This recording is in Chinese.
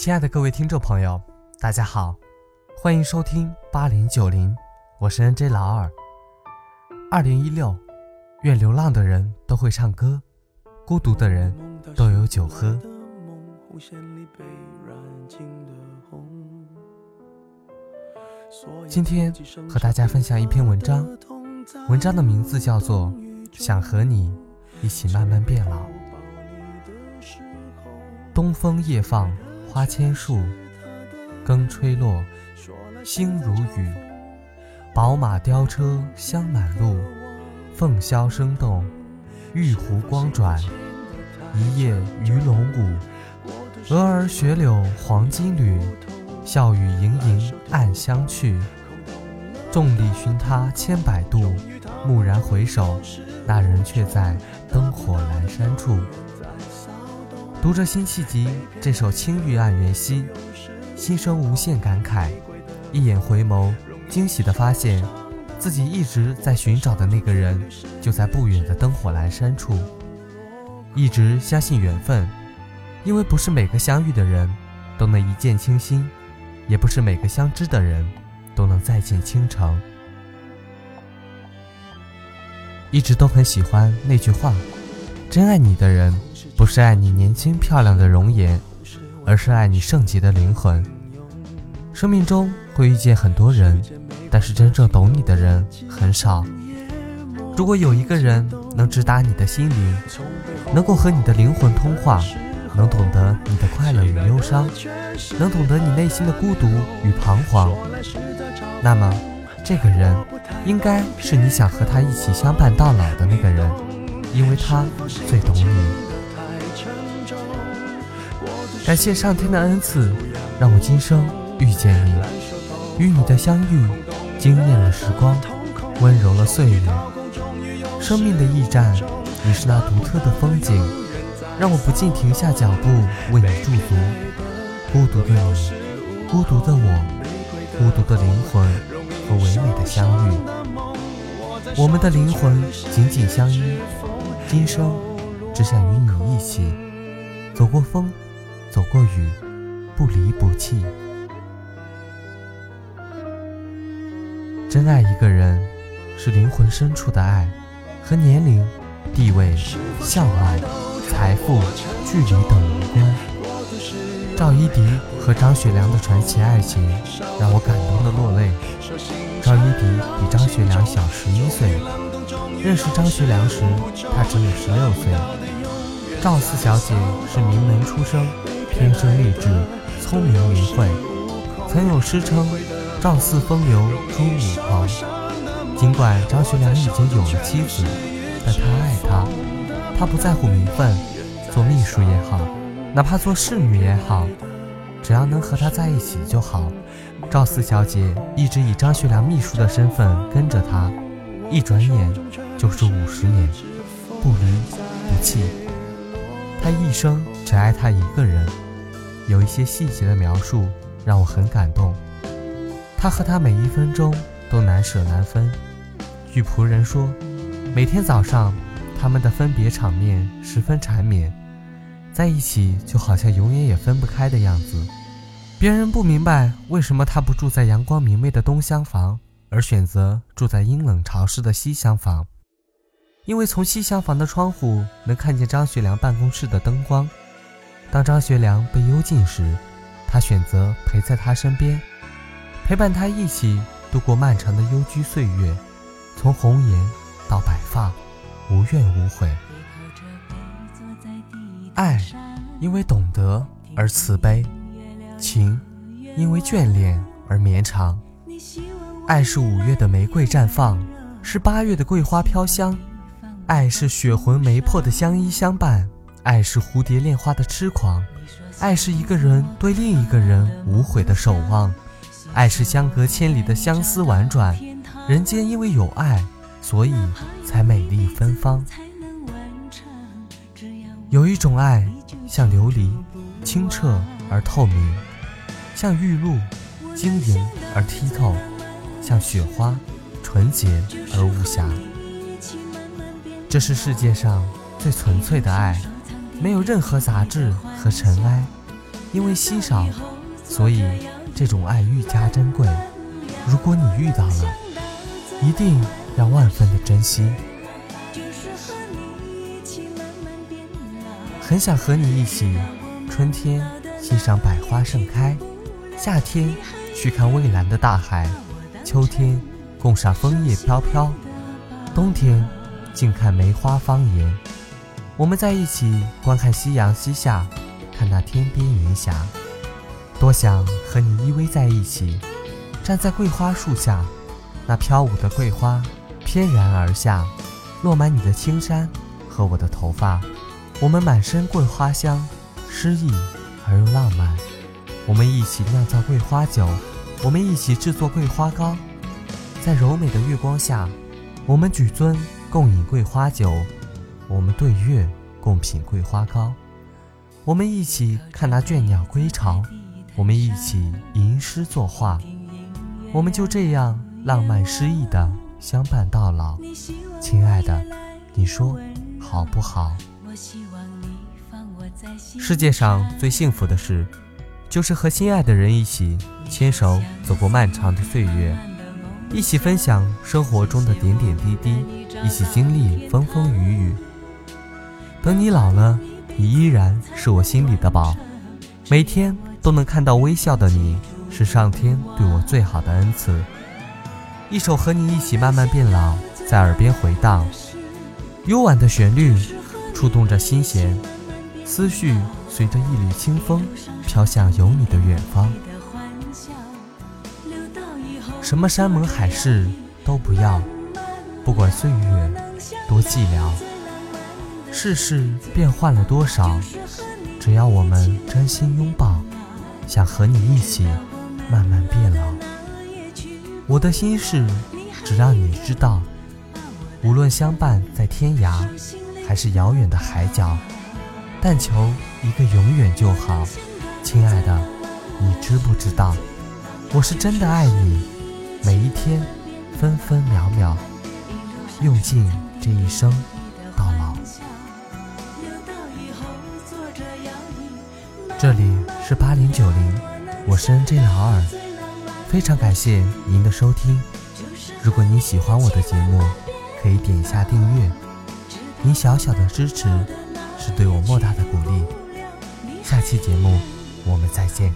亲爱的各位听众朋友，大家好，欢迎收听八零九零，我是 N J 老二。二零一六，愿流浪的人都会唱歌，孤独的人都有酒喝。今天和大家分享一篇文章，文章的名字叫做《想和你一起慢慢变老》。东风夜放花千树，更吹落，星如雨。宝马雕车香满路，凤箫声动，玉壶光转。一夜鱼龙舞，蛾儿雪柳黄金缕。笑语盈盈暗香去，众里寻他千百度。蓦然回首，那人却在灯火阑珊处。读着辛弃疾这首《青玉案元夕》，心生无限感慨。一眼回眸，惊喜地发现，自己一直在寻找的那个人，就在不远的灯火阑珊处。一直相信缘分，因为不是每个相遇的人都能一见倾心，也不是每个相知的人都能再见倾城。一直都很喜欢那句话：真爱你的人。不是爱你年轻漂亮的容颜，而是爱你圣洁的灵魂。生命中会遇见很多人，但是真正懂你的人很少。如果有一个人能直达你的心灵，能够和你的灵魂通话，能懂得你的快乐与忧伤，能懂得你内心的孤独与彷徨，那么这个人应该是你想和他一起相伴到老的那个人，因为他最懂你。感谢上天的恩赐，让我今生遇见你，与你的相遇惊艳了时光，温柔了岁月。生命的驿站，你是那独特的风景，让我不禁停下脚步为你驻足。孤独的你，孤独的我，孤独的灵魂和唯美的相遇。我们的灵魂紧紧相依，今生只想与你一起走过风。走过雨，不离不弃。真爱一个人，是灵魂深处的爱，和年龄、地位、相貌、财富、距离等无关。赵一荻和张学良的传奇爱情，让我感动的落泪。赵一荻比张学良小十一岁，认识张学良时，他只有十六岁。赵四小姐是名门出生。天生丽质，聪明明慧，曾有诗称“赵四风流朱五狂”。尽管张学良已经有了妻子，但他爱她，他不在乎名分，做秘书也好，哪怕做侍女也好，只要能和她在一起就好。赵四小姐一直以张学良秘书的身份跟着他，一转眼就是五十年，不离不弃。他一生只爱她一个人。有一些细节的描述让我很感动，他和她每一分钟都难舍难分。据仆人说，每天早上他们的分别场面十分缠绵，在一起就好像永远也分不开的样子。别人不明白为什么他不住在阳光明媚的东厢房，而选择住在阴冷潮湿的西厢房，因为从西厢房的窗户能看见张学良办公室的灯光。当张学良被幽禁时，他选择陪在他身边，陪伴他一起度过漫长的幽居岁月，从红颜到白发，无怨无悔。爱，因为懂得而慈悲；情，因为眷恋而绵长。爱是五月的玫瑰绽放，是八月的桂花飘香；爱是血魂媒魄的相依相伴。爱是蝴蝶恋花的痴狂，爱是一个人对另一个人无悔的守望，爱是相隔千里的相思婉转。人间因为有爱，所以才美丽芬芳。有一种爱，像琉璃，清澈而透明；像玉露，晶莹而剔透；像雪花，纯洁而无瑕。这是世界上最纯粹的爱。没有任何杂质和尘埃，因为稀少，所以这种爱愈加珍贵。如果你遇到了，一定要万分的珍惜。很想和你一起，春天欣赏百花盛开，夏天去看蔚蓝的大海，秋天共赏枫叶飘飘，冬天静看梅花芳颜。我们在一起观看夕阳西下，看那天边云霞。多想和你依偎在一起，站在桂花树下，那飘舞的桂花翩然而下，落满你的青衫和我的头发。我们满身桂花香，诗意而又浪漫。我们一起酿造桂花酒，我们一起制作桂花糕，在柔美的月光下，我们举樽共饮桂花酒，我们对月共品桂花糕，我们一起看那倦鸟归巢，我们一起吟诗作画，我们就这样浪漫诗意的相伴到老。亲爱的，你说好不好？世界上最幸福的事，就是和心爱的人一起牵手走过漫长的岁月，一起分享生活中的点点滴滴，一起经历风风雨雨。等你老了，你依然是我心里的宝，每天都能看到微笑的你，是上天对我最好的恩赐。一首和你一起慢慢变老，在耳边回荡，幽婉的旋律。触动着心弦，思绪随着一缕清风飘向有你的远方。什么山盟海誓都不要，不管岁月多寂寥，世事变换了多少，只要我们真心拥抱，想和你一起慢慢变老。我的心事只让你知道，无论相伴在天涯。还是遥远的海角，但求一个永远就好。亲爱的，你知不知道，我是真的爱你，每一天，分分秒秒，用尽这一生这里是八零九零，我是 N J 老二，非常感谢您的收听。如果您喜欢我的节目，可以点一下订阅。您小小的支持，是对我莫大的鼓励。下期节目，我们再见。